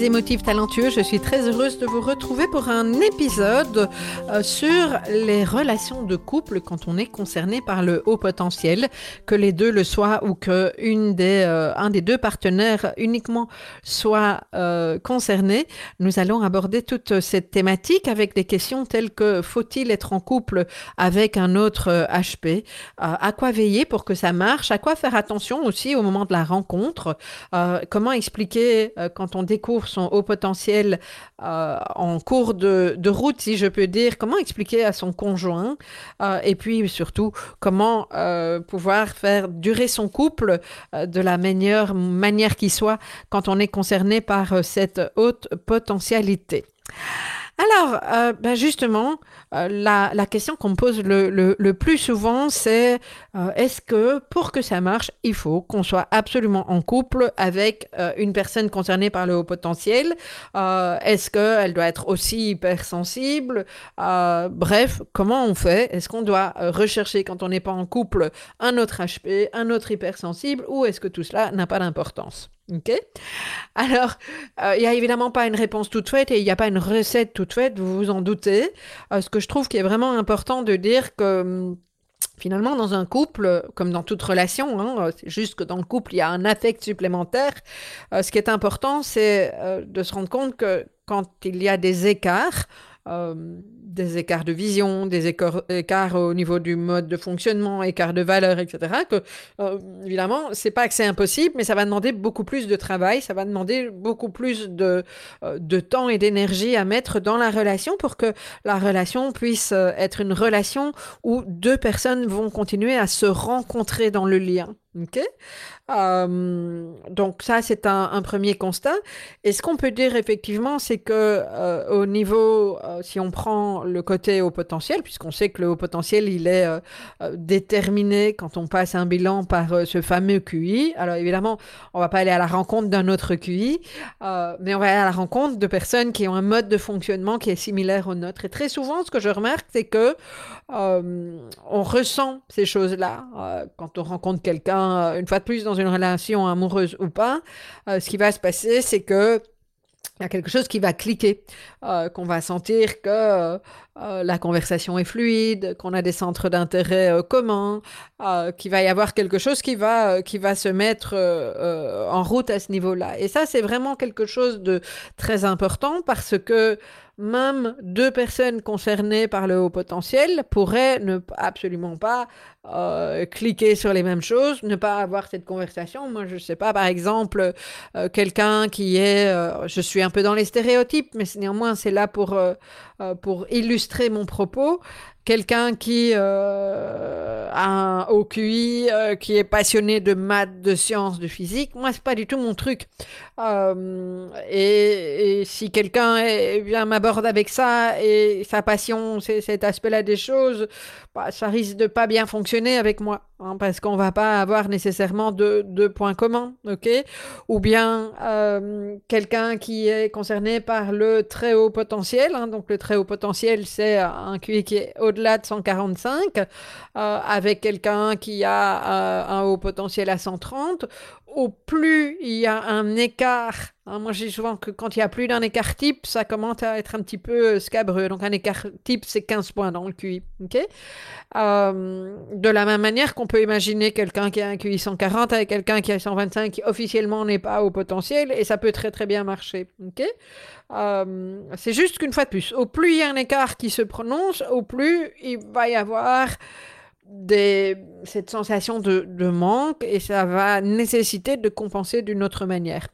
Émotifs talentueux, je suis très heureuse de vous retrouver pour un épisode euh, sur les relations de couple quand on est concerné par le haut potentiel, que les deux le soient ou que une des, euh, un des deux partenaires uniquement soit euh, concerné. Nous allons aborder toute cette thématique avec des questions telles que faut-il être en couple avec un autre HP À quoi veiller pour que ça marche? À quoi faire attention aussi au moment de la rencontre? Comment expliquer quand on découvre son haut potentiel euh, en cours de, route, si je peux dire, comment expliquer à son conjoint euh, et puis surtout comment euh, pouvoir faire durer son couple de la meilleure manière qui soit quand on est concerné par cette haute potentialité. Alors, euh, ben justement, euh, la, question qu'on me pose le, plus souvent, c'est euh, est-ce que pour que ça marche, il faut qu'on soit absolument en couple avec une personne concernée par le haut potentiel? Est-ce qu'elle doit être aussi hypersensible? Bref, comment on fait? Est-ce qu'on doit rechercher quand on n'est pas en couple un autre HP, un autre hypersensible, ou est-ce que tout cela n'a pas d'importance? Ok Alors, euh, il n'y a évidemment pas une réponse toute faite et il n'y a pas une recette toute faite, vous vous en doutez. Euh, ce que je trouve qui est vraiment important de dire que hum, finalement, dans un couple, comme dans toute relation, hein, euh, c'est juste que dans le couple, il y a un affect supplémentaire. ce qui est important, c'est de se rendre compte que quand il y a des écarts, des écarts de vision, des écarts, au niveau du mode de fonctionnement, écarts de valeur, etc. Que, euh, évidemment, pas que c'est impossible, mais ça va demander beaucoup plus de travail, ça va demander beaucoup plus de, euh, de temps et d'énergie à mettre dans la relation pour que la relation puisse euh, être une relation où deux personnes vont continuer à se rencontrer dans le lien. Euh, donc ça, c'est un, premier constat. Et ce qu'on peut dire effectivement, c'est que euh, au niveau, euh, si on prend le côté haut potentiel, puisqu'on sait que le haut potentiel, il est déterminé quand on passe un bilan par ce fameux QI. Alors évidemment, on va pas aller à la rencontre d'un autre QI, mais on va aller à la rencontre de personnes qui ont un mode de fonctionnement qui est similaire au nôtre. Et très souvent, ce que je remarque, c'est que on ressent ces choses-là quand on rencontre quelqu'un, une fois de plus, dans une relation amoureuse ou pas, euh, ce qui va se passer, c'est que il y a quelque chose qui va cliquer, euh, qu'on va sentir que euh, la conversation est fluide, qu'on a des centres d'intérêt communs, qu'il va y avoir quelque chose qui va, qui va se mettre en route à ce niveau-là. Et ça, c'est vraiment quelque chose de très important parce que même deux personnes concernées par le haut potentiel pourraient ne absolument pas euh, cliquer sur les mêmes choses, ne pas avoir cette conversation. Moi, je sais pas, par exemple, euh, quelqu'un qui est, euh, je suis un peu dans les stéréotypes, mais néanmoins c'est là pour pour illustrer mon propos quelqu'un qui euh, a un haut QI, euh, qui est passionné de maths, de sciences, de physique, moi c'est pas du tout mon truc. Euh, et, si quelqu'un vient m'aborde avec ça et sa passion, c'est cet aspect-là des choses, bah, ça risque de pas bien fonctionner avec moi. Hein, parce qu'on va pas avoir nécessairement deux, deux points communs, ok? Ou bien euh, quelqu'un qui est concerné par le très haut potentiel, hein, donc le très haut potentiel, c'est un QI qui est au-delà de 145, euh, avec quelqu'un qui a un haut potentiel à 130, au plus il y a un écart, hein, moi dis souvent que quand il y a plus d'un écart type, ça commence à être un petit peu euh, scabreux. Donc un écart type, c'est 15 points dans le QI. Euh, de la même manière qu'on peut imaginer quelqu'un qui a un QI 140 avec quelqu'un qui a 125 qui officiellement n'est pas au potentiel et ça peut très très bien marcher. Euh, c'est juste qu'une fois de plus, au plus il y a un écart qui se prononce, au plus il va y avoir cette sensation de, manque et ça va nécessiter de compenser d'une autre manière.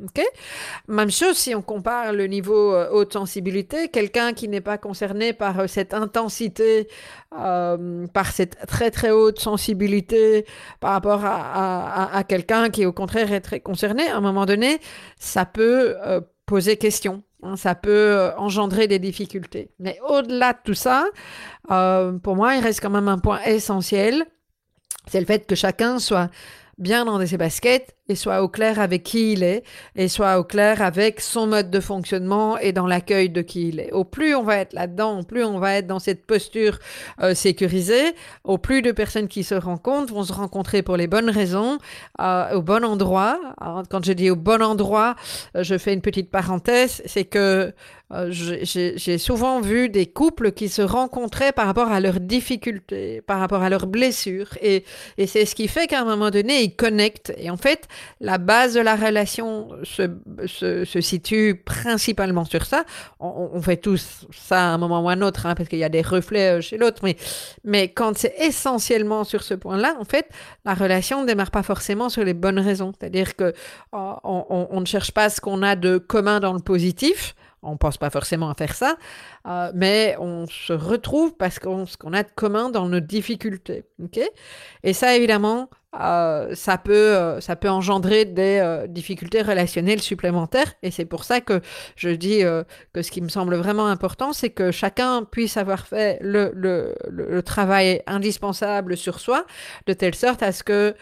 Même chose si on compare le niveau euh, haute sensibilité, quelqu'un qui n'est pas concerné par euh, cette intensité, euh, par cette très très haute sensibilité par rapport à, à, quelqu'un qui au contraire est très concerné, à un moment donné, ça peut poser question. Hein, ça peut euh, engendrer des difficultés. Mais au-delà de tout ça, euh, pour moi, il reste quand même un point essentiel, c'est le fait que chacun soit bien dans ses baskets et soit au clair avec qui il est et soit au clair avec son mode de fonctionnement et dans l'accueil de qui il est. Au plus on va être là-dedans, au plus on va être dans cette posture euh, sécurisée, au plus de personnes qui se rencontrent vont se rencontrer pour les bonnes raisons, euh, au bon endroit. Quand je dis au bon endroit, euh, je fais une petite parenthèse, c'est que j'ai souvent vu des couples qui se rencontraient par rapport à leurs difficultés, par rapport à leurs blessures. Et, et c'est ce qui fait qu'à un moment donné, ils connectent. Et en fait, la base de la relation se, se, situe principalement sur ça. On, fait tous ça à un moment ou à un autre, hein, parce qu'il y a des reflets euh, chez l'autre. Mais, mais quand c'est essentiellement sur ce point-là, en fait, la relation ne démarre pas forcément sur les bonnes raisons. C'est-à-dire que oh, on, on ne cherche pas ce qu'on a de commun dans le positif on pense pas forcément à faire ça, euh, mais on se retrouve parce qu'on ce qu'on a de commun dans nos difficultés. ok? Et ça, évidemment, euh, ça, peut, euh, ça peut engendrer des difficultés relationnelles supplémentaires. Et c'est pour ça que je dis que ce qui me semble vraiment important, c'est que chacun puisse avoir fait le, le, travail indispensable sur soi, de telle sorte à ce que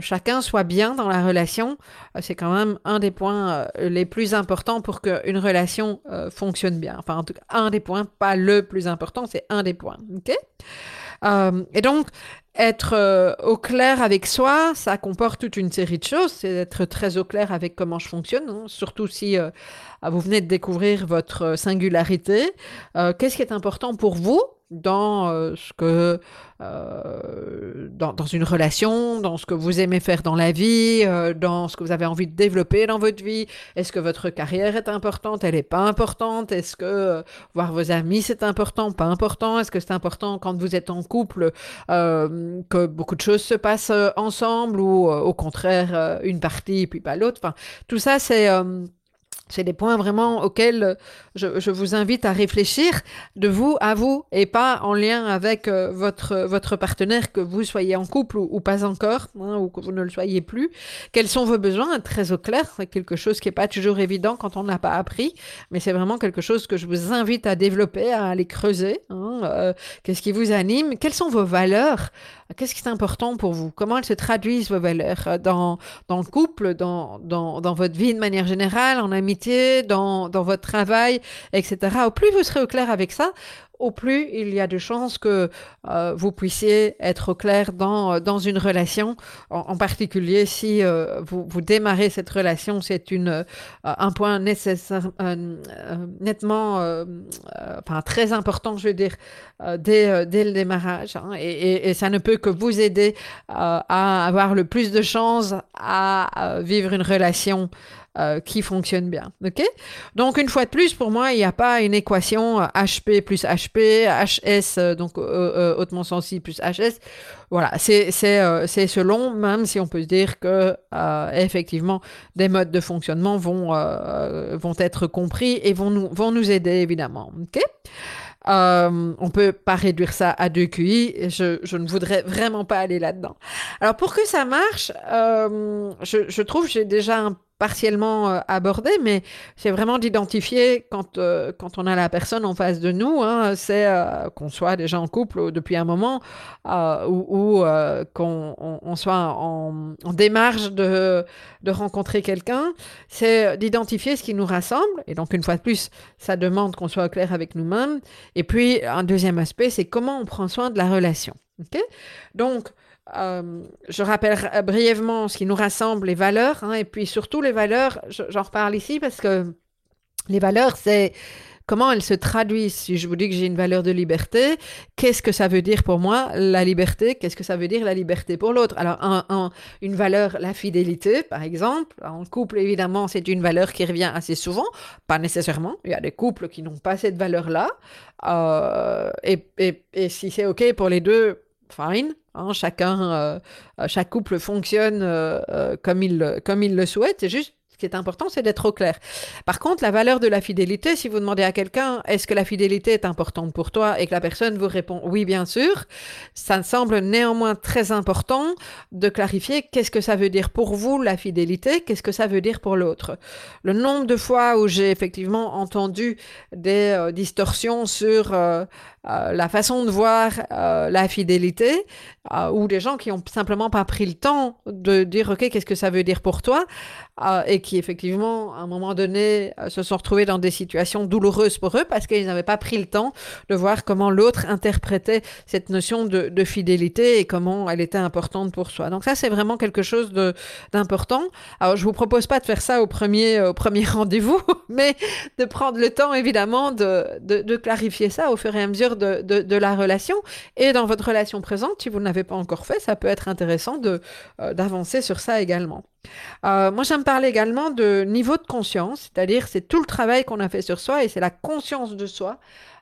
chacun soit bien dans la relation. c'est quand même un des points les plus importants pour qu'une relation fonctionne bien. Enfin, en tout cas, un des pas le plus important, c'est un des points. euh, et donc, être euh, au clair avec soi, ça comporte toute une série de choses. C'est être très au clair avec comment je fonctionne, hein, surtout si euh, vous venez de découvrir votre singularité. Qu'est-ce qui est important pour vous? Dans euh, ce que euh, dans, dans, une relation, dans ce que vous aimez faire dans la vie, euh, dans ce que vous avez envie de développer dans votre vie. Est-ce que votre carrière est importante? Elle n'est pas importante? Est-ce que voir vos amis c'est important? Pas important? Est-ce que c'est important quand vous êtes en couple que beaucoup de choses se passent ensemble ou au contraire une partie puis pas l'autre? Enfin, tout ça c'est c'est des points vraiment auxquels je, je, vous invite à réfléchir de vous à vous et pas en lien avec euh, votre, votre partenaire, que vous soyez en couple ou, pas encore, hein, ou que vous ne le soyez plus. Quels sont vos besoins? Très au clair, c'est quelque chose qui n'est pas toujours évident quand on n'a pas appris, mais c'est vraiment quelque chose que je vous invite à développer, à aller creuser. Hein, euh, Qu'est-ce qui vous anime? Quelles sont vos valeurs? Qu'est-ce qui est important pour vous? Comment elles se traduisent vos valeurs? Euh, dans, dans le couple, dans, dans, dans votre vie de manière générale, en amitié, dans, dans votre travail, etc. Au plus vous serez au clair avec ça, au plus il y a de chances que euh, vous puissiez être au clair dans, dans une relation, en, particulier si euh, vous, vous démarrez cette relation, c'est une euh, un point nécessaire, euh, euh, nettement, enfin très important, je veux dire, dès, dès le démarrage. Hein, et, ça ne peut que vous aider à avoir le plus de chances à vivre une relation euh, qui fonctionne bien. Ok? Donc une fois de plus, pour moi, il n'y a pas une équation HP plus HP, HS euh, donc euh, hautement sensible plus HS. Voilà, c'est selon, même si on peut se dire que effectivement des modes de fonctionnement vont vont être compris et vont nous vont nous aider évidemment. Ok? Euh, on peut pas réduire ça à deux QI. Je, je ne voudrais vraiment pas aller là-dedans. Alors pour que ça marche, euh, je, je trouve j'ai déjà un partiellement euh, abordé, mais c'est vraiment d'identifier quand, euh, quand on a la personne en face de nous, hein, c'est euh, qu'on soit déjà en couple depuis un moment ou, qu'on on, on soit en, démarche de, de rencontrer quelqu'un, c'est d'identifier ce qui nous rassemble. Et donc, une fois de plus, ça demande qu'on soit clair avec nous-mêmes. Et puis, un deuxième aspect, c'est comment on prend soin de la relation. Donc, je rappelle brièvement ce qui nous rassemble, les valeurs, hein, et puis surtout les valeurs, j'en reparle ici parce que les valeurs, c'est comment elles se traduisent. Si je vous dis que j'ai une valeur de liberté, qu'est-ce que ça veut dire pour moi la liberté? Qu'est-ce que ça veut dire la liberté pour l'autre? Alors, une valeur, la fidélité, par exemple. En couple, évidemment, c'est une valeur qui revient assez souvent, pas nécessairement. Il y a des couples qui n'ont pas cette valeur-là. Euh, et, si c'est OK pour les deux, fine. Hein, chacun, euh, chaque couple fonctionne euh, comme, il, comme il le souhaite. C'est juste ce qui est important, c'est d'être au clair. Par contre, la valeur de la fidélité, si vous demandez à quelqu'un, est-ce que la fidélité est importante pour toi et que la personne vous répond oui, bien sûr, ça me semble néanmoins très important de clarifier qu'est-ce que ça veut dire pour vous la fidélité, qu'est-ce que ça veut dire pour l'autre. Le nombre de fois où j'ai effectivement entendu des euh, distorsions sur euh, euh, la façon de voir la fidélité, ou des gens qui ont simplement pas pris le temps de dire ok qu'est-ce que ça veut dire pour toi et qui effectivement, à un moment donné, euh, se sont retrouvés dans des situations douloureuses pour eux parce qu'ils n'avaient pas pris le temps de voir comment l'autre interprétait cette notion de, de, fidélité et comment elle était importante pour soi. Donc ça, c'est vraiment quelque chose d'important. Alors, je vous propose pas de faire ça au premier, au premier rendez-vous, mais de prendre le temps, évidemment, de, de, de, clarifier ça au fur et à mesure de, la relation. Et dans votre relation présente, si vous ne l'avez pas encore fait, ça peut être intéressant euh, d'avancer sur ça également. Euh, moi, j'aime parler également de niveau de conscience, c'est-à-dire c'est tout le travail qu'on a fait sur soi et c'est la conscience de soi.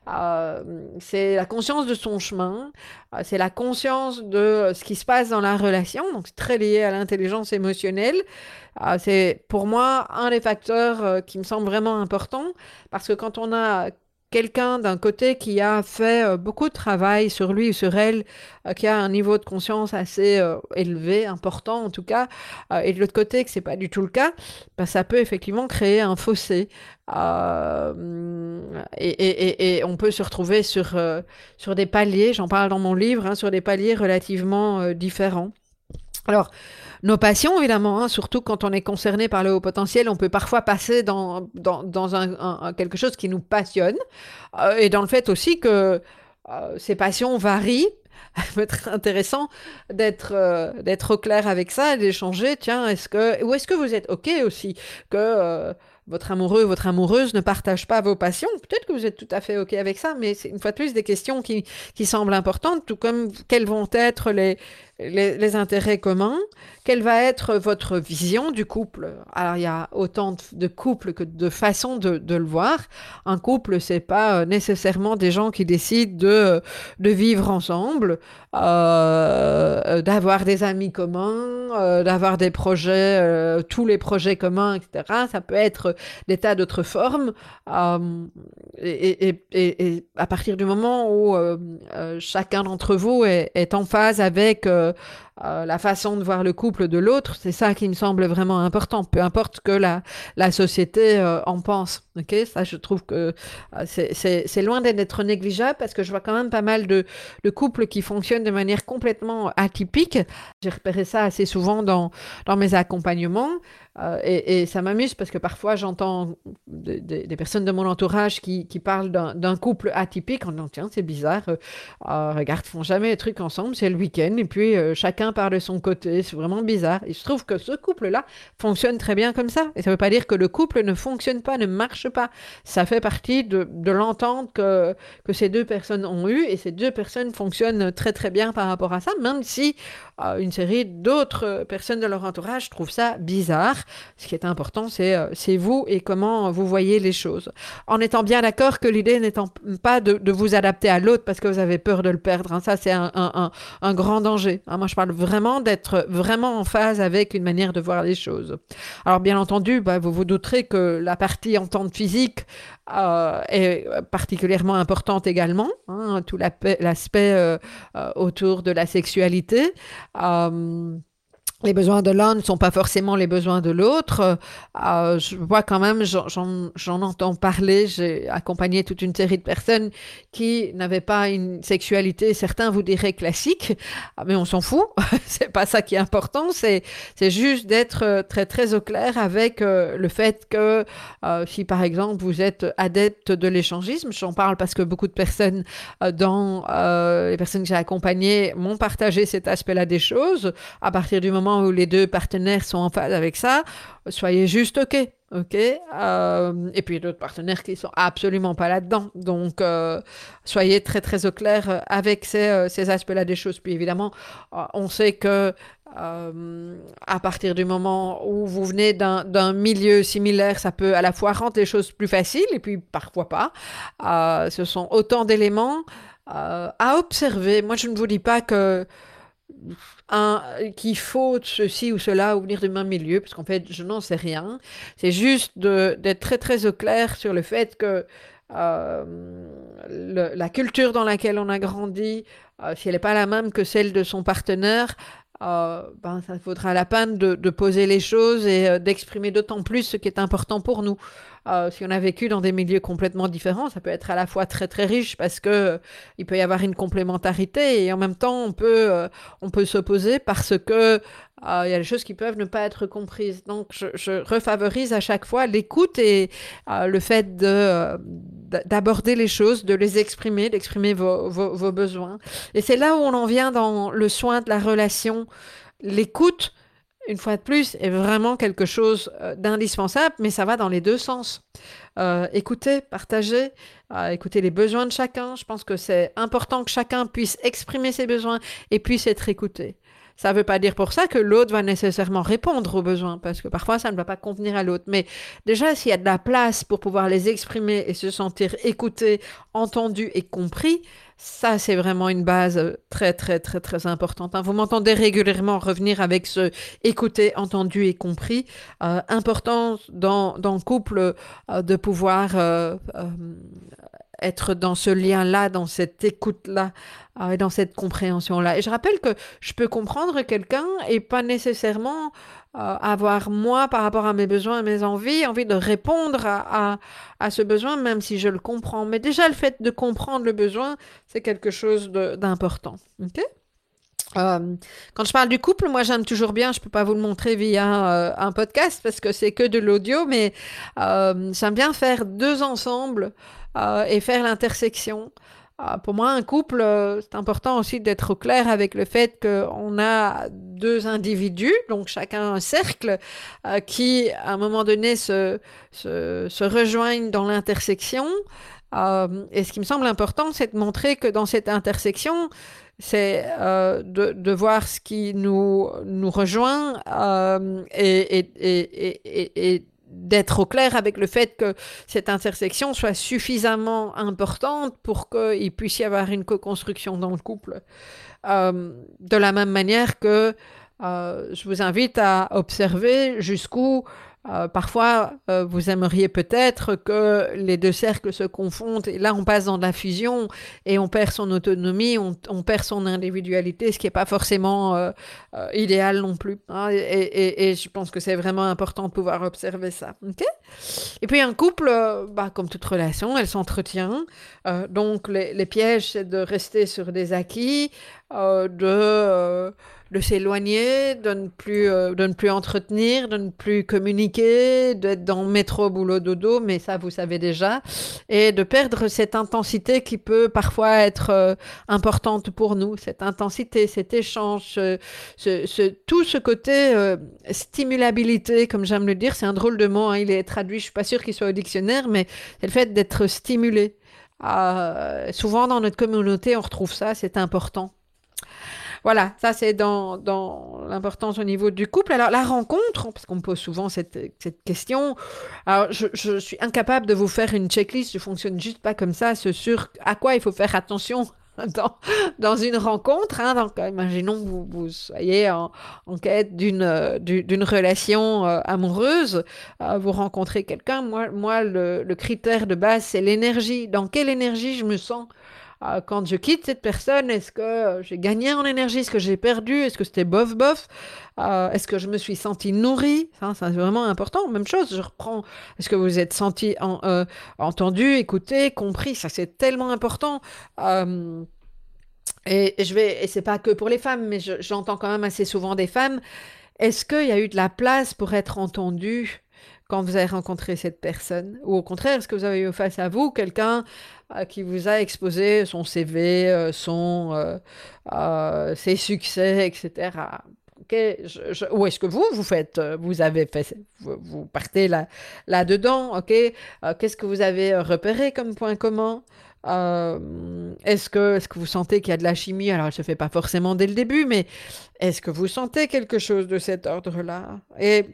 Euh, c'est la conscience de son chemin, euh, c'est la conscience de ce qui se passe dans la relation, donc c'est très lié à l'intelligence émotionnelle. c'est pour moi un des facteurs qui me semble vraiment important parce que quand on a quelqu'un d'un côté qui a fait euh, beaucoup de travail sur lui ou sur elle, euh, qui a un niveau de conscience assez euh, élevé, important en tout cas, et de l'autre côté que c'est pas du tout le cas, ben, ça peut effectivement créer un fossé. Et, et, et, on peut se retrouver sur, sur des paliers, j'en parle dans mon livre, hein, sur des paliers relativement différents. Alors, nos passions, évidemment, hein, surtout quand on est concerné par le haut potentiel, on peut parfois passer dans, dans, un, quelque chose qui nous passionne, euh, et dans le fait aussi que euh, ces passions varient. Peut être intéressant d'être euh, d'être au clair avec ça et d'échanger. Tiens, est-ce que ou est-ce que vous êtes? Ok aussi que votre amoureux ou votre amoureuse ne partage pas vos passions. Peut-être que vous êtes tout à fait OK avec ça, mais c'est une fois de plus des questions qui, qui semblent importantes, tout comme quels vont être les, les, intérêts communs, quelle va être votre vision du couple? Alors, il y a autant de, couples que de façons de, le voir. Un couple, c'est pas euh, nécessairement des gens qui décident de, de vivre ensemble, euh, d'avoir des amis communs, euh, d'avoir des projets, tous les projets communs, etc. Ça peut être des tas d'autres formes. Et, à partir du moment où chacun d'entre vous est, en phase avec euh, la façon de voir le couple de l'autre, c'est ça qui me semble vraiment important, peu importe que la, la société euh, en pense. Ok, ça je trouve que euh, c'est loin d'être négligeable parce que je vois quand même pas mal de, de couples qui fonctionnent de manière complètement atypique. J'ai repéré ça assez souvent dans, dans mes accompagnements. Euh, et, ça m'amuse parce que parfois j'entends des personnes de mon entourage qui, parlent d'un couple atypique en disant tiens c'est bizarre, euh, euh, regarde ils font jamais les trucs ensemble, c'est le week-end et puis chacun part de son côté, c'est vraiment bizarre. Il se trouve que ce couple-là fonctionne très bien comme ça et ça ne veut pas dire que le couple ne fonctionne pas, ne marche pas. Ça fait partie de, l'entente que ces deux personnes ont eue et ces deux personnes fonctionnent très très bien par rapport à ça, même si une série d'autres personnes de leur entourage trouvent ça bizarre. Ce qui est important, euh, c'est vous et comment vous voyez les choses. En étant bien d'accord que l'idée n'étant pas de, vous adapter à l'autre parce que vous avez peur de le perdre. Hein. Ça, c'est un, grand danger. Hein. Moi, je parle vraiment d'être vraiment en phase avec une manière de voir les choses. Alors, bien entendu, bah, vous vous douterez que la partie entente physique euh, est particulièrement importante également, hein, tout l'aspect euh, autour de la sexualité. Les besoins de l'un ne sont pas forcément les besoins de l'autre. Euh, je vois quand même, j'en entends parler, j'ai accompagné toute une série de personnes qui n'avaient pas une sexualité, certains vous diraient classique, ah, mais on s'en fout, c'est pas ça qui est important, c'est juste d'être euh, très très au clair avec euh, le fait que si par exemple vous êtes adepte de l'échangisme, j'en parle parce que beaucoup de personnes dans les personnes que j'ai accompagnées m'ont partagé cet aspect-là des choses, à partir du moment où les deux partenaires sont en phase avec ça, soyez juste OK. OK. Euh, et puis d'autres partenaires qui sont absolument pas là-dedans. Donc, euh, soyez très, très au clair avec ces, euh, ces aspects-là des choses. Puis évidemment, on sait que à partir du moment où vous venez d'un milieu similaire, ça peut à la fois rendre les choses plus faciles et puis parfois pas. ce sont autant d'éléments à observer. Moi, je ne vous dis pas que qu'il faut ceci ou cela ou venir du même milieu, parce qu'en fait, je n'en sais rien. C'est juste d'être très très au clair sur le fait que euh, la culture dans laquelle on a grandi, euh, si elle n'est pas la même que celle de son partenaire, euh, ben, ça vaudra la peine de, de poser les choses et d'exprimer d'autant plus ce qui est important pour nous. Euh, si on a vécu dans des milieux complètement différents, ça peut être à la fois très très riche parce que euh, il peut y avoir une complémentarité et en même temps on peut euh, on peut s'opposer parce que il y a des choses qui peuvent ne pas être comprises. Donc je, refavorise à chaque fois l'écoute et le fait de d'aborder les choses, de les exprimer, d'exprimer vos, vos, besoins. Et c'est là où on en vient dans le soin de la relation, l'écoute une fois de plus, est vraiment quelque chose euh, d'indispensable, mais ça va dans les deux sens. Euh, écouter, partager, euh, écouter les besoins de chacun. Je pense que c'est important que chacun puisse exprimer ses besoins et puisse être écouté. Ça ne veut pas dire pour ça que l'autre va nécessairement répondre aux besoins, parce que parfois ça ne va pas convenir à l'autre. Mais déjà, s'il y a de la place pour pouvoir les exprimer et se sentir écouté, entendu et compris, ça, c'est vraiment une base euh, très, très, très, très importante. Hein. Vous m'entendez régulièrement revenir avec ce écouté, entendu et compris. Euh, important dans, dans le couple euh, de pouvoir être dans ce lien-là, dans cette écoute-là, et dans cette compréhension-là. Et je rappelle que je peux comprendre quelqu'un et pas nécessairement euh, avoir moi, par rapport à mes besoins et mes envies, envie de répondre à, à, ce besoin, même si je le comprends. Mais déjà, le fait de comprendre le besoin, c'est quelque chose d'important. OK? Euh, quand je parle du couple, moi j'aime toujours bien, je peux pas vous le montrer via euh, un podcast parce que c'est que de l'audio, mais j'aime bien faire deux ensemble et faire l'intersection. Pour moi, un couple, euh, c'est important aussi d'être au clair avec le fait qu'on a deux individus, donc chacun un cercle, euh, qui, à un moment donné, se, se, rejoignent dans l'intersection. Euh, et ce qui me semble important, c'est de montrer que dans cette intersection, c'est de, de, voir ce qui nous, nous rejoint et, et, et, et d'être au clair avec le fait que cette intersection soit suffisamment importante pour qu'il puisse y avoir une co-construction dans le couple. Euh, de la même manière que euh, je vous invite à observer jusqu'où euh, parfois, euh, vous aimeriez peut-être que les deux cercles se confondent et là, on passe dans la fusion et on perd son autonomie, on, perd son individualité, ce qui n'est pas forcément euh, idéal non plus. Hein. et, je pense que c'est vraiment important de pouvoir observer ça. et puis, un couple, bah, comme toute relation, elle s'entretient. donc, les, les pièges, c'est de rester sur des acquis, de de s'éloigner, de ne plus euh, de ne plus entretenir, de ne plus communiquer, d'être dans métro boulot dodo, mais ça vous savez déjà, et de perdre cette intensité qui peut parfois être euh, importante pour nous, cette intensité, cet échange, ce, tout ce côté euh, stimulabilité, comme j'aime le dire, c'est un drôle de mot, hein, il est traduit, je suis pas sûre qu'il soit au dictionnaire, mais c'est le fait d'être stimulé. souvent dans notre communauté, on retrouve ça, c'est important. Voilà, ça c'est dans, l'importance au niveau du couple. Alors la rencontre, parce qu'on me pose souvent cette, question, je, suis incapable de vous faire une checklist, je fonctionne juste pas comme ça, ce sur à quoi il faut faire attention dans, une rencontre. Hein, donc, imaginons que vous, soyez en, quête d'une d'une relation euh, amoureuse, euh, vous rencontrez quelqu'un. Moi, moi le, le critère de base, c'est l'énergie. Dans quelle énergie je me sens euh, quand je quitte cette personne, est-ce que j'ai gagné en énergie, est-ce que j'ai perdu, est-ce que c'était bof bof, euh, est-ce que je me suis senti nourrie, ça, c'est vraiment important. Même chose, je reprends, est-ce que vous êtes senti en, entendu, écouté, compris, ça c'est tellement important. et, je vais, et c'est pas que pour les femmes, mais j'entends quand même assez souvent des femmes. Est-ce qu'il y a eu de la place pour être entendu quand vous avez rencontré cette personne? Ou au contraire, est-ce que vous avez eu face à vous quelqu'un euh, qui vous a exposé son CV, euh, son, euh, ses succès, etc. ou est-ce que vous, vous faites, vous avez fait, vous, partez là, là-dedans, ok? Qu'est-ce que vous avez repéré comme point commun? Euh, est-ce que, est que vous sentez qu'il y a de la chimie? Alors, elle ne se fait pas forcément dès le début, mais est-ce que vous sentez quelque chose de cet ordre-là? Et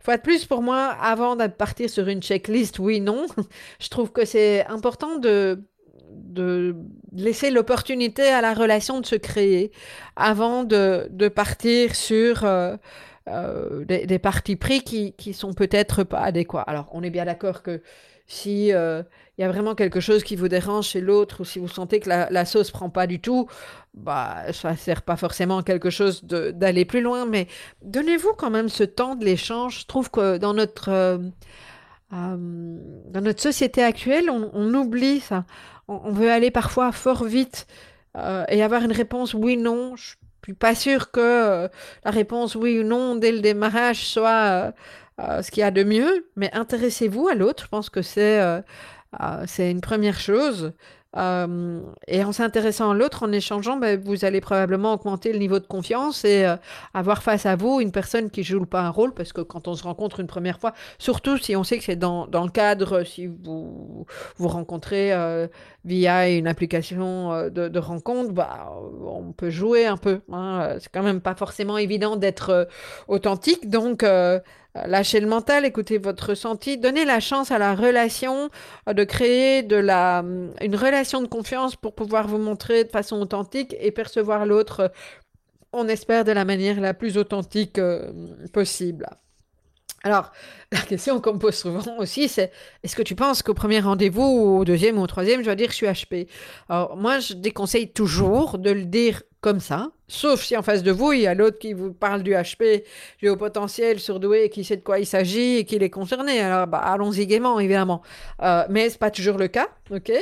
fois de plus, pour moi, avant de partir sur une checklist, oui, non, je trouve que c'est important de, de laisser l'opportunité à la relation de se créer avant de, de partir sur euh, euh, des, des, partis pris qui, qui sont peut-être pas adéquats. Alors, on est bien d'accord que si il y a vraiment quelque chose qui vous dérange chez l'autre ou si vous sentez que la, la sauce prend pas du tout, bah ça sert pas forcément à quelque chose d'aller plus loin, mais donnez-vous quand même ce temps de l'échange. Je trouve que dans notre euh, euh, dans notre société actuelle, on, oublie ça. On, veut aller parfois fort vite euh, et avoir une réponse oui non. Je suis pas sûre que la réponse oui ou non dès le démarrage soit ce qu'il y a de mieux, mais intéressez-vous à l'autre. Je pense que c'est ah, c'est une première chose. Euh, et en s'intéressant à l'autre, en échangeant, ben, vous allez probablement augmenter le niveau de confiance et euh, avoir face à vous une personne qui joue pas un rôle, parce que quand on se rencontre une première fois, surtout si on sait que c'est dans, dans, le cadre, si vous vous rencontrez euh, via une application de, de, rencontre, bah, on peut jouer un peu. Hein. C'est quand même pas forcément évident d'être authentique, donc lâchez le mental, écoutez votre ressenti, donnez la chance à la relation de créer de la, une relation de confiance pour pouvoir vous montrer de façon authentique et percevoir l'autre, on espère, de la manière la plus authentique euh, possible. Alors, la question qu'on me pose souvent aussi, c'est est-ce que tu penses qu'au premier rendez-vous, ou au deuxième ou au troisième, je dois dire je suis HP Alors, moi, je déconseille toujours de le dire comme ça, sauf si en face de vous, il y a l'autre qui vous parle du HP, potentiel, surdoué, qui sait de quoi il s'agit et qui est concerné. Alors, bah, allons-y gaiement, évidemment. Euh, mais c'est pas toujours le cas, ok?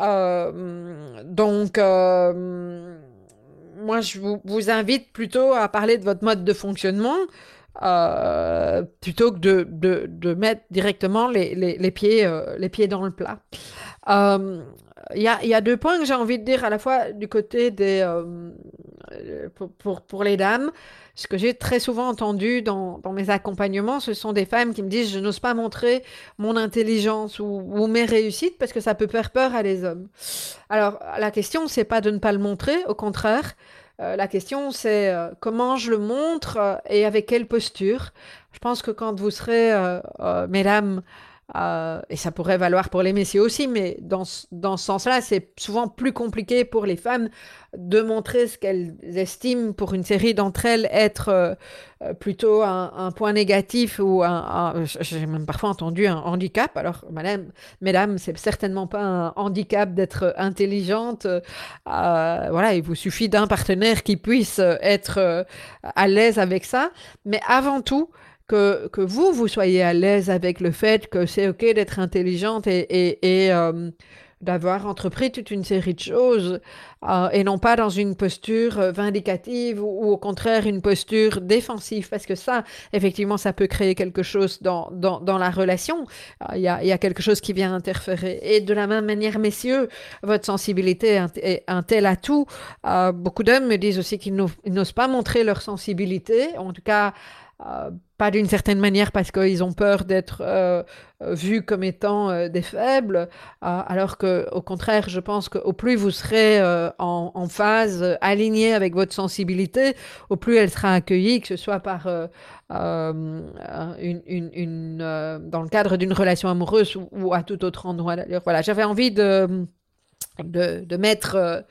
Euh, Donc, euh, moi, je vous, vous invite plutôt à parler de votre mode de fonctionnement. Euh, plutôt que de, de, de, mettre directement les, les, les pieds, euh, les pieds dans le plat. Euh, il y, a, deux points que j'ai envie de dire à la fois du côté des pour, pour, pour, les dames. Ce que j'ai très souvent entendu dans, mes accompagnements, ce sont des femmes qui me disent je n'ose pas montrer mon intelligence ou, mes réussites parce que ça peut faire peur à les hommes. Alors la question c'est pas de ne pas le montrer, au contraire, euh, la question, c'est euh, comment je le montre euh, et avec quelle posture. Je pense que quand vous serez, mesdames, et ça pourrait valoir pour les messieurs aussi, mais dans, dans ce sens-là, c'est souvent plus compliqué pour les femmes de montrer ce qu'elles estiment pour une série d'entre elles être euh, euh, plutôt un, point négatif ou un, j'ai même parfois entendu un handicap. Alors, madame, mesdames, c'est certainement pas un handicap d'être intelligente. Euh, voilà, il vous suffit d'un partenaire qui puisse être à l'aise avec ça. Mais avant tout, que, que vous, vous soyez à l'aise avec le fait que c'est OK d'être intelligente et, et, et euh, d'avoir entrepris toute une série de choses euh, et non pas dans une posture euh, vindicative ou, au contraire une posture défensive parce que ça, effectivement, ça peut créer quelque chose dans, dans, dans la relation. Il y, a, y, a, quelque chose qui vient interférer. Et de la même manière, messieurs, votre sensibilité est un, tel atout. beaucoup d'hommes me disent aussi qu'ils n'osent pas montrer leur sensibilité, en tout cas euh, pas d'une certaine manière parce qu'ils ont peur d'être euh, vus comme étant euh, des faibles, alors que au contraire, je pense qu'au plus vous serez en, phase alignée avec votre sensibilité, au plus elle sera accueillie, que ce soit par une, dans le cadre d'une relation amoureuse ou, à tout autre endroit. D'ailleurs, voilà, j'avais envie de, de mettre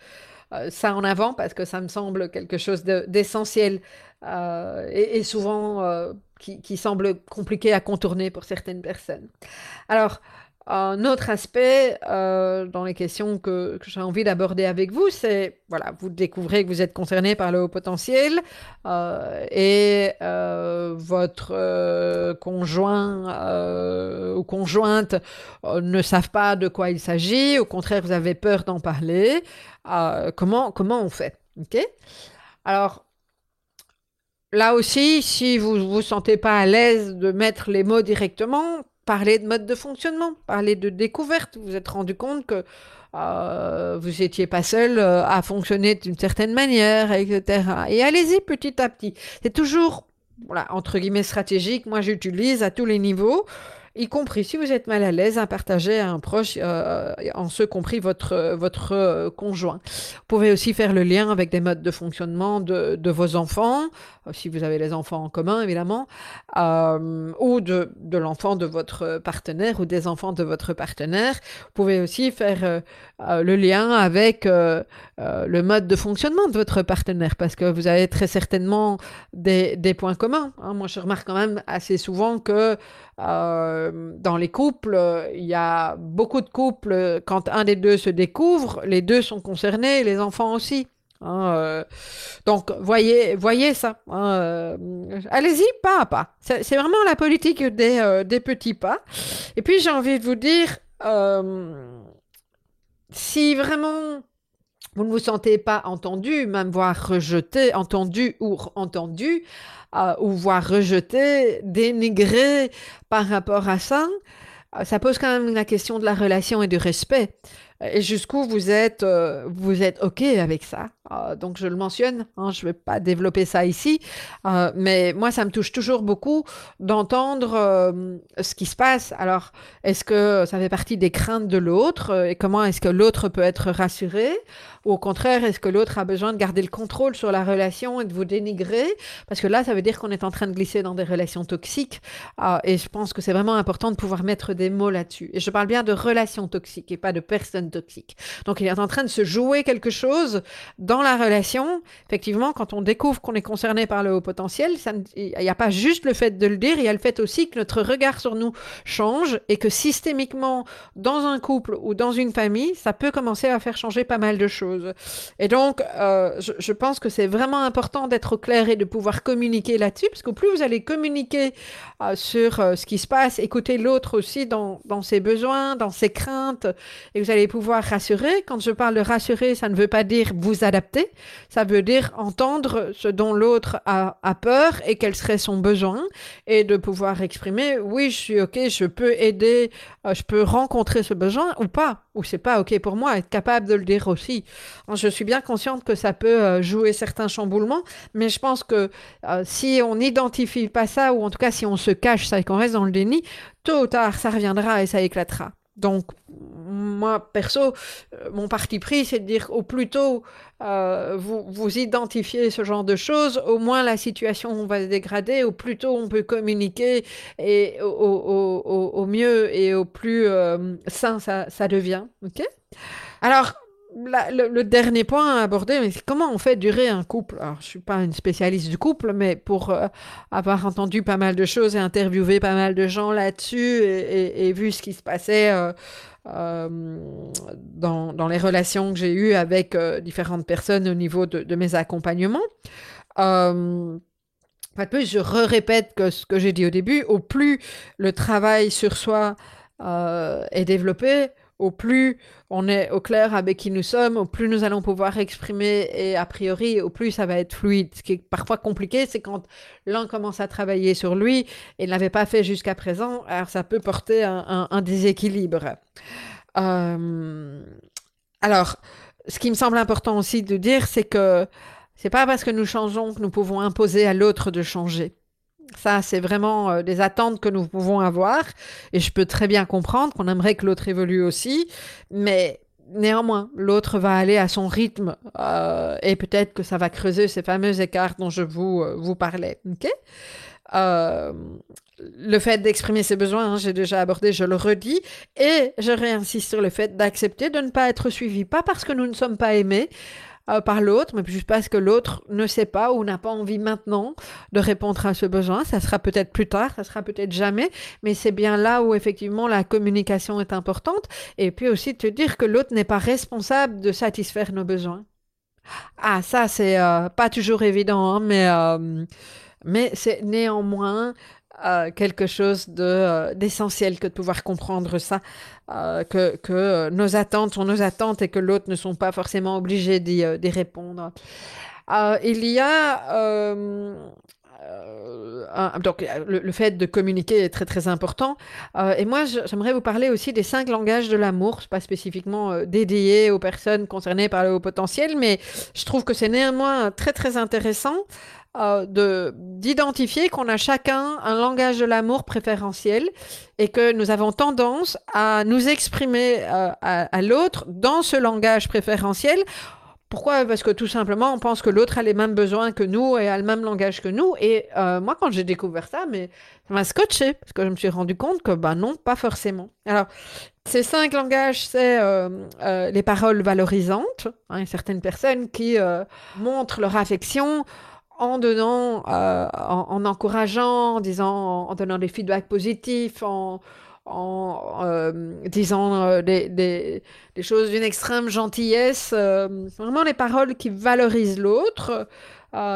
ça en avant parce que ça me semble quelque chose d'essentiel euh, et, souvent euh, qui, semble compliqué à contourner pour certaines personnes. Alors, un autre aspect euh, dans les questions que, j'ai envie d'aborder avec vous, c'est, voilà, vous découvrez que vous êtes concerné par le haut potentiel et votre conjoint ou conjointe ne savent pas de quoi il s'agit, au contraire, vous avez peur d'en parler. comment, comment on fait ok? Alors, là aussi, si vous ne vous sentez pas à l'aise de mettre les mots directement, parler de mode de fonctionnement, parler de découverte. Vous vous êtes rendu compte que euh, vous n'étiez pas seul euh, à fonctionner d'une certaine manière, etc. Et allez-y petit à petit. C'est toujours, voilà, entre guillemets, stratégique. Moi, j'utilise à tous les niveaux y compris si vous êtes mal à l'aise, à partager à un proche, euh, en ce compris votre, votre euh, conjoint. Vous pouvez aussi faire le lien avec des modes de fonctionnement de, de vos enfants, euh, si vous avez les enfants en commun évidemment, ou de, de l'enfant de votre partenaire ou des enfants de votre partenaire. Vous pouvez aussi faire le lien avec le mode de fonctionnement de votre partenaire, parce que vous avez très certainement des, des points communs. Hein. Moi, je remarque quand même assez souvent que dans les couples, il y a beaucoup de couples, quand un des deux se découvre, les deux sont concernés, les enfants aussi. Hein, euh, donc, voyez, voyez ça. Hein, euh, allez-y, pas à pas. C'est vraiment la politique des, petits pas. Et puis, j'ai envie de vous dire, si vraiment vous ne vous sentez pas entendu, même voire rejeté, entendu ou entendu, ou voire rejeté, dénigré par rapport à ça, euh, ça pose quand même la question de la relation et du respect. Et jusqu'où vous êtes, euh, vous êtes OK avec ça. Euh, donc je le mentionne, hein, je ne vais pas développer ça ici, mais moi ça me touche toujours beaucoup d'entendre ce qui se passe. Alors est-ce que ça fait partie des craintes de l'autre et comment est-ce que l'autre peut être rassuré? Ou au contraire, est-ce que l'autre a besoin de garder le contrôle sur la relation et de vous dénigrer? Parce que là, ça veut dire qu'on est en train de glisser dans des relations toxiques. Et je pense que c'est vraiment important de pouvoir mettre des mots là-dessus. Et je parle bien de relations toxiques et pas de personnes toxiques. Donc, il est en train de se jouer quelque chose dans la relation. Effectivement, quand on découvre qu'on est concerné par le haut potentiel, il n'y a pas juste le fait de le dire, il y a le fait aussi que notre regard sur nous change et que systémiquement, dans un couple ou dans une famille, ça peut commencer à faire changer pas mal de choses. Et donc, euh, je, pense que c'est vraiment important d'être clair et de pouvoir communiquer là-dessus, parce que plus vous allez communiquer euh, sur euh, ce qui se passe, écouter l'autre aussi dans, dans, ses besoins, dans ses craintes, et vous allez pouvoir rassurer. Quand je parle de rassurer, ça ne veut pas dire vous adapter, ça veut dire entendre ce dont l'autre a, a peur et quel serait son besoin, et de pouvoir exprimer, oui, je suis OK, je peux aider, je peux rencontrer ce besoin ou pas, ou c'est pas OK pour moi, être capable de le dire aussi. Je suis bien consciente que ça peut euh, jouer certains chamboulements, mais je pense que euh, si on n'identifie pas ça, ou en tout cas si on se cache ça et qu'on reste dans le déni, tôt ou tard, ça reviendra et ça éclatera. Donc, moi, perso, euh, mon parti pris, c'est de dire au plus tôt vous, vous identifiez ce genre de choses, au moins la situation va se dégrader, au plus tôt on peut communiquer et au, mieux et au plus sain ça, ça devient. Ok? Alors, le, dernier point à aborder, c'est comment on fait durer un couple? Alors, je suis pas une spécialiste du couple, mais pour euh, avoir entendu pas mal de choses et interviewé pas mal de gens là-dessus et, vu ce qui se passait euh, euh, dans, dans, les relations que j'ai eues avec différentes personnes au niveau de, mes accompagnements. Pas de plus, je répète que ce que j'ai dit au début, au plus le travail sur soi est développé, au plus on est au clair avec qui nous sommes, au plus nous allons pouvoir exprimer et a priori, au plus ça va être fluide. Ce qui est parfois compliqué, c'est quand l'un commence à travailler sur lui et ne l'avait pas fait jusqu'à présent, alors ça peut porter un, déséquilibre. Euh, alors, ce qui me semble important aussi de dire, c'est que c'est pas parce que nous changeons que nous pouvons imposer à l'autre de changer. Ça, c'est vraiment euh, des attentes que nous pouvons avoir. Et je peux très bien comprendre qu'on aimerait que l'autre évolue aussi. Mais néanmoins, l'autre va aller à son rythme. Euh, et peut-être que ça va creuser ces fameux écarts dont je vous, euh, vous parlais. Le fait d'exprimer ses besoins, hein, j'ai déjà abordé, je le redis, et je réinsiste sur le fait d'accepter de ne pas être suivi, pas parce que nous ne sommes pas aimés, euh, par l'autre, mais juste parce que l'autre ne sait pas ou n'a pas envie maintenant de répondre à ce besoin. Ça sera peut-être plus tard, ça sera peut-être jamais, mais c'est bien là où effectivement la communication est importante. Et puis aussi te dire que l'autre n'est pas responsable de satisfaire nos besoins. Ah, ça, c'est euh, pas toujours évident, hein, mais, euh, mais c'est néanmoins quelque chose de d'essentiel que de pouvoir comprendre ça, que, que nos attentes sont nos attentes et que l'autre ne sont pas forcément obligés d'y répondre. il y a donc le, fait de communiquer est très très important. et moi, j'aimerais vous parler aussi des cinq langages de l'amour, pas spécifiquement dédiés aux personnes concernées par le haut potentiel, mais je trouve que c'est néanmoins très très intéressant de d'identifier qu'on a chacun un langage de l'amour préférentiel et que nous avons tendance à nous exprimer à l'autre dans ce langage préférentiel pourquoi? Parce que tout simplement, on pense que l'autre a les mêmes besoins que nous et a le même langage que nous. Et euh, moi, quand j'ai découvert ça, mais ça m'a scotché parce que je me suis rendu compte que bah non, pas forcément. Alors, ces cinq langages, c'est euh, euh, les paroles valorisantes. Hein, certaines personnes qui montrent leur affection en donnant, en, en, encourageant, en disant, en donnant des feedbacks positifs, en euh, disant euh, des, choses d'une extrême gentillesse, euh, vraiment les paroles qui valorisent l'autre,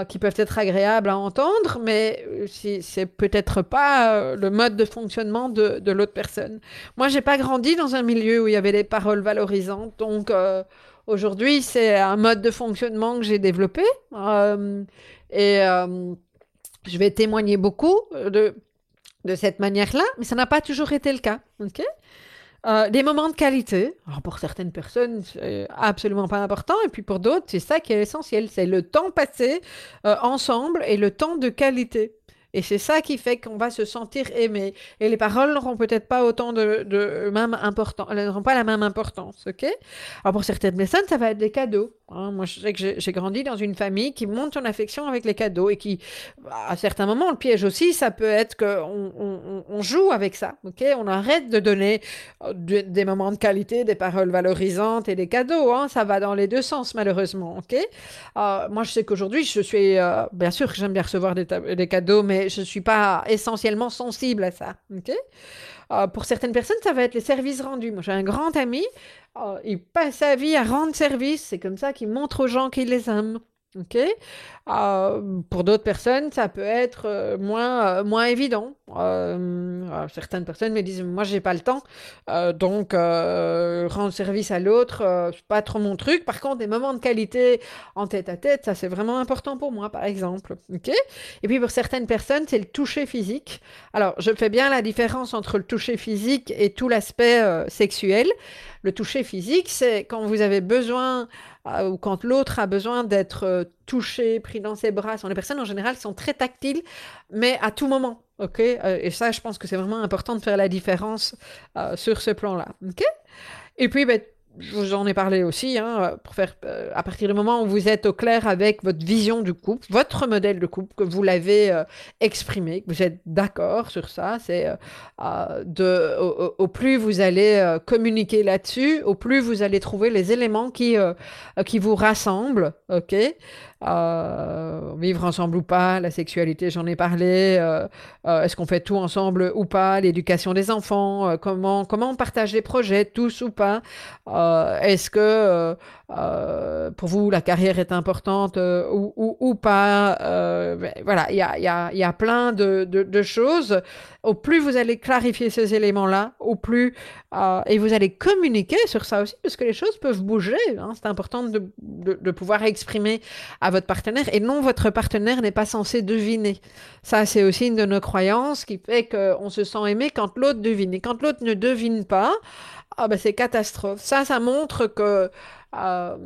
qui peuvent être agréables à entendre, mais c'est peut-être pas le mode de fonctionnement de, de l'autre personne. Moi, j'ai pas grandi dans un milieu où il y avait des paroles valorisantes, donc aujourd'hui, c'est un mode de fonctionnement que j'ai développé. et je vais témoigner beaucoup de cette manière-là, mais ça n'a pas toujours été le cas. Euh, des moments de qualité, pour certaines personnes, c'est absolument pas important, et puis pour d'autres, c'est ça qui est essentiel, c'est le temps passé euh, ensemble et le temps de qualité. Et c'est ça qui fait qu'on va se sentir aimé. Et les paroles n'auront peut-être pas autant de, de même importance, n'auront pas la même importance, ok? Alors pour certaines personnes, ça va être des cadeaux. Hein. Moi, je sais que j'ai grandi dans une famille qui monte son affection avec les cadeaux et qui, à certains moments, le piège aussi, ça peut être qu'on on, joue avec ça, ok? On arrête de donner euh, des moments de qualité, des paroles valorisantes et des cadeaux. Hein. Ça va dans les deux sens, malheureusement, ok? Euh, Moi, je sais qu'aujourd'hui, je suis, euh, bien sûr que j'aime bien recevoir des cadeaux, mais je ne suis pas essentiellement sensible à ça. Euh, pour certaines personnes, ça va être les services rendus. Moi, j'ai un grand ami, euh, il passe sa vie à rendre service. C'est comme ça qu'il montre aux gens qu'il les aime. Ok. Euh, pour d'autres personnes, ça peut être euh, moins, euh, moins évident. certaines personnes me disent Moi, j'ai pas le temps, donc rendre service à l'autre, c'est pas trop mon truc. Par contre, des moments de qualité en tête à tête, ça c'est vraiment important pour moi, par exemple. Ok Et puis pour certaines personnes, c'est le toucher physique. Alors, je fais bien la différence entre le toucher physique et tout l'aspect sexuel. Le toucher physique, c'est quand vous avez besoin ou quand l'autre a besoin d'être touché, pris dans ses bras. les personnes en général sont très tactiles, mais à tout moment. Ok, euh, et ça, je pense que c'est vraiment important de faire la différence euh, sur ce plan-là. Ok? Et puis, ben, je vous en ai parlé aussi, hein, pour faire, euh, à partir du moment où vous êtes au clair avec votre vision du couple, votre modèle de couple, que vous l'avez euh, exprimé, que vous êtes d'accord sur ça, c'est euh, de, au, plus vous allez communiquer là-dessus, au plus vous allez trouver les éléments qui, qui vous rassemblent, ok? Vivre ensemble ou pas, la sexualité, j'en ai parlé. Est-ce qu'on fait tout ensemble ou pas L'éducation des enfants, comment comment on partage les projets, tous ou pas euh, est-ce que euh, euh, pour vous la carrière est importante ou, pas ben, Voilà, il y a, y, a, y a, plein de, de, choses. Au plus vous allez clarifier ces éléments-là, au plus et vous allez communiquer sur ça aussi, parce que les choses peuvent bouger. Hein. C'est important de, de, pouvoir exprimer à votre partenaire, et non, votre partenaire n'est pas censé deviner. Ça, c'est aussi une de nos croyances qui fait qu'on se sent aimé quand l'autre devine. Et quand l'autre ne devine pas, ah ben c'est catastrophe. Ça, ça montre que euh,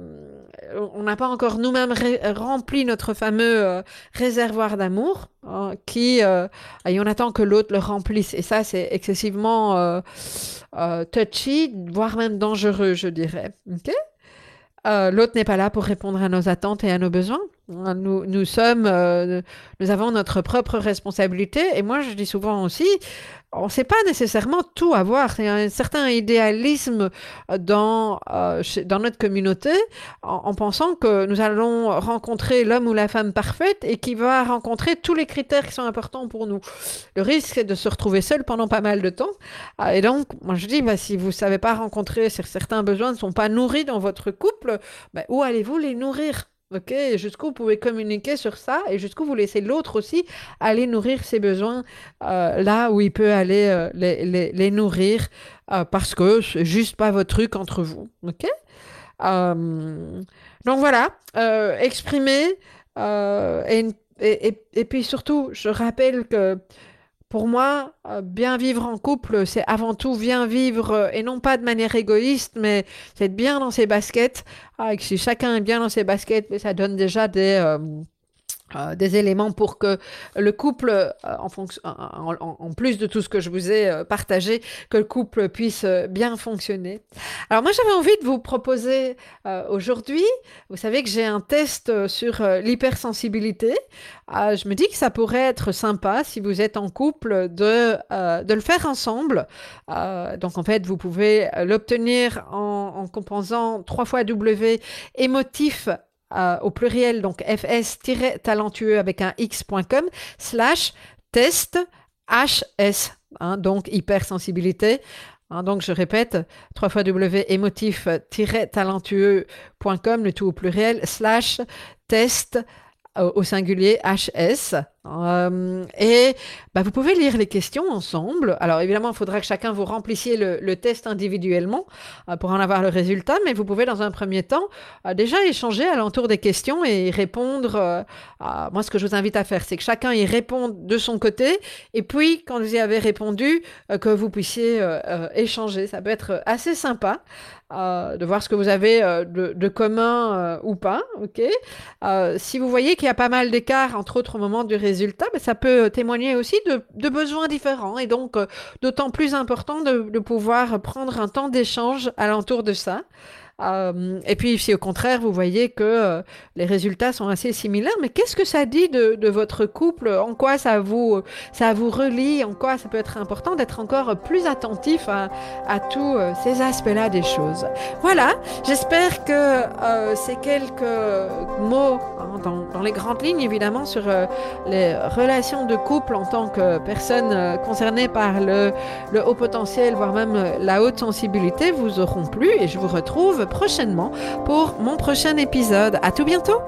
on n'a pas encore nous-mêmes rempli notre fameux euh, réservoir d'amour, hein, qui euh, et on attend que l'autre le remplisse. Et ça, c'est excessivement touchy, voire même dangereux, je dirais. l'autre n'est pas là pour répondre à nos attentes et à nos besoins. Nous, nous sommes, nous avons notre propre responsabilité. Et moi, je dis souvent aussi, on ne sait pas nécessairement tout avoir. Il y a un certain idéalisme dans, euh, dans notre communauté en, pensant que nous allons rencontrer l'homme ou la femme parfaite et qui va rencontrer tous les critères qui sont importants pour nous. Le risque est de se retrouver seul pendant pas mal de temps. Euh, et donc, moi je dis, bah, si vous ne savez pas rencontrer, certains besoins ne sont pas nourris dans votre couple, bah, où allez-vous les nourrir? Ok, jusqu'où vous pouvez communiquer sur ça et jusqu'où vous laissez l'autre aussi aller nourrir ses besoins euh, là où il peut aller euh, les, nourrir euh, parce que c'est juste pas votre truc entre vous. Ok? Donc voilà, exprimer et, et, puis surtout, je rappelle que pour moi, euh, bien vivre en couple, c'est avant tout bien vivre, euh, et non pas de manière égoïste, mais c'est être bien dans ses baskets. Ah, si chacun est bien dans ses baskets, ça donne déjà des, euh, des éléments pour que le couple, euh, en, fonction, en, plus de tout ce que je vous ai euh, partagé, que le couple puisse bien fonctionner. Alors moi j'avais envie de vous proposer aujourd'hui, vous savez que j'ai un test sur l'hypersensibilité. je me dis que ça pourrait être sympa si vous êtes en couple de, de le faire ensemble. donc en fait vous pouvez l'obtenir en, en composant 3 fois W émotif au pluriel, donc fs-talentueux avec un x.com, slash test HS, hein, donc hypersensibilité. Hein, donc, je répète, 3 fois W émotif-talentueux.com, le tout au pluriel, slash test au singulier HS. Euh, et bah, vous pouvez lire les questions ensemble. Alors évidemment, il faudra que chacun vous remplissiez le, test individuellement euh, pour en avoir le résultat, mais vous pouvez dans un premier temps euh, déjà échanger alentour des questions et répondre. à... Moi, ce que je vous invite à faire, c'est que chacun y réponde de son côté, et puis quand vous y avez répondu, que vous puissiez échanger. Ça peut être assez sympa. de voir ce que vous avez de, commun ou pas. ok? Si vous voyez qu'il y a pas mal d'écarts entre autres moments du résultat, mais ça peut témoigner aussi de, besoins différents et donc euh, d'autant plus important de, pouvoir prendre un temps d'échange alentour de ça. Euh, et puis, si au contraire, vous voyez que euh, les résultats sont assez similaires, mais qu'est-ce que ça dit de, votre couple? En quoi ça vous, ça vous relie? En quoi ça peut être important d'être encore plus attentif à, tous euh, ces aspects-là des choses? Voilà, j'espère que ces quelques mots, hein, dans, les grandes lignes évidemment, sur les relations de couple en tant que personne concernée par le, le haut potentiel, voire même la haute sensibilité, vous auront plu et je vous retrouve prochainement pour mon prochain épisode. À tout bientôt!